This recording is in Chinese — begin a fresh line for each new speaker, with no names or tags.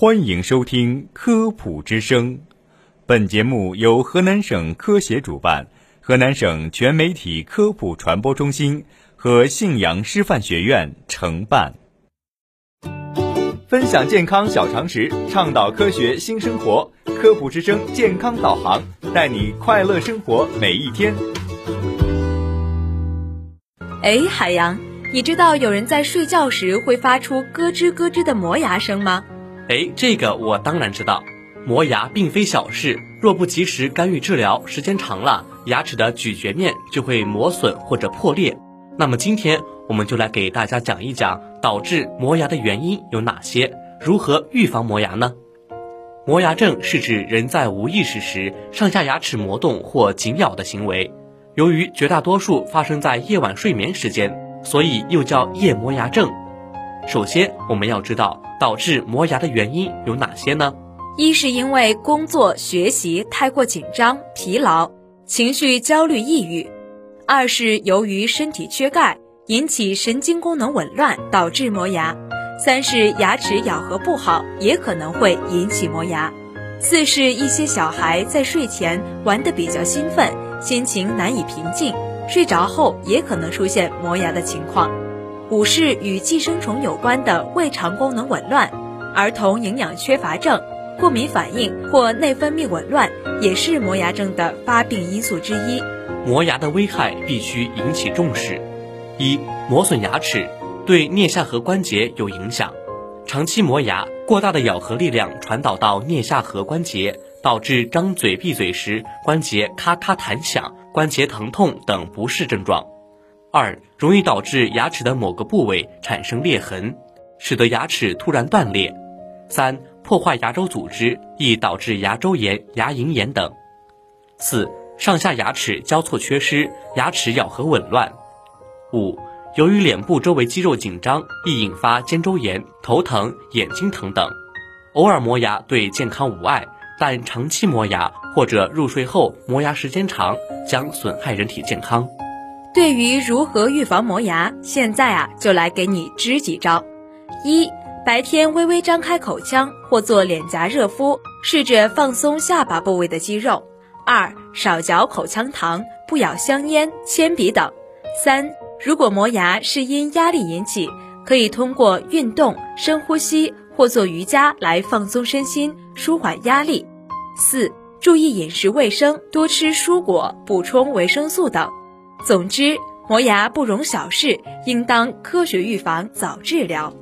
欢迎收听《科普之声》，本节目由河南省科协主办，河南省全媒体科普传播中心和信阳师范学院承办。分享健康小常识，倡导科学新生活，《科普之声》健康导航，带你快乐生活每一天。
哎，海洋，你知道有人在睡觉时会发出咯吱咯吱的磨牙声吗？
哎，这个我当然知道，磨牙并非小事，若不及时干预治疗，时间长了，牙齿的咀嚼面就会磨损或者破裂。那么今天我们就来给大家讲一讲导致磨牙的原因有哪些，如何预防磨牙呢？磨牙症是指人在无意识时上下牙齿磨动或紧咬的行为，由于绝大多数发生在夜晚睡眠时间，所以又叫夜磨牙症。首先，我们要知道导致磨牙的原因有哪些呢？
一是因为工作学习太过紧张、疲劳，情绪焦虑、抑郁；二是由于身体缺钙引起神经功能紊乱，导致磨牙；三是牙齿咬合不好，也可能会引起磨牙；四是一些小孩在睡前玩得比较兴奋，心情难以平静，睡着后也可能出现磨牙的情况。五是与寄生虫有关的胃肠功能紊乱，儿童营养缺乏症、过敏反应或内分泌紊乱也是磨牙症的发病因素之一。
磨牙的危害必须引起重视。一、磨损牙齿对颞下颌关节有影响，长期磨牙，过大的咬合力量传导到颞下颌关节，导致张嘴闭嘴时关节咔咔弹响、关节疼痛等不适症状。二容易导致牙齿的某个部位产生裂痕，使得牙齿突然断裂。三破坏牙周组织，易导致牙周炎、牙龈炎等。四上下牙齿交错缺失，牙齿咬合紊乱。五由于脸部周围肌肉紧张，易引发肩周炎、头疼、眼睛疼等。偶尔磨牙对健康无碍，但长期磨牙或者入睡后磨牙时间长，将损害人体健康。
对于如何预防磨牙，现在啊就来给你支几招：一、白天微微张开口腔或做脸颊热敷，试着放松下巴部位的肌肉；二、少嚼口香糖，不咬香烟、铅笔等；三、如果磨牙是因压力引起，可以通过运动、深呼吸或做瑜伽来放松身心、舒缓压力；四、注意饮食卫生，多吃蔬果，补充维生素等。总之，磨牙不容小视，应当科学预防，早治疗。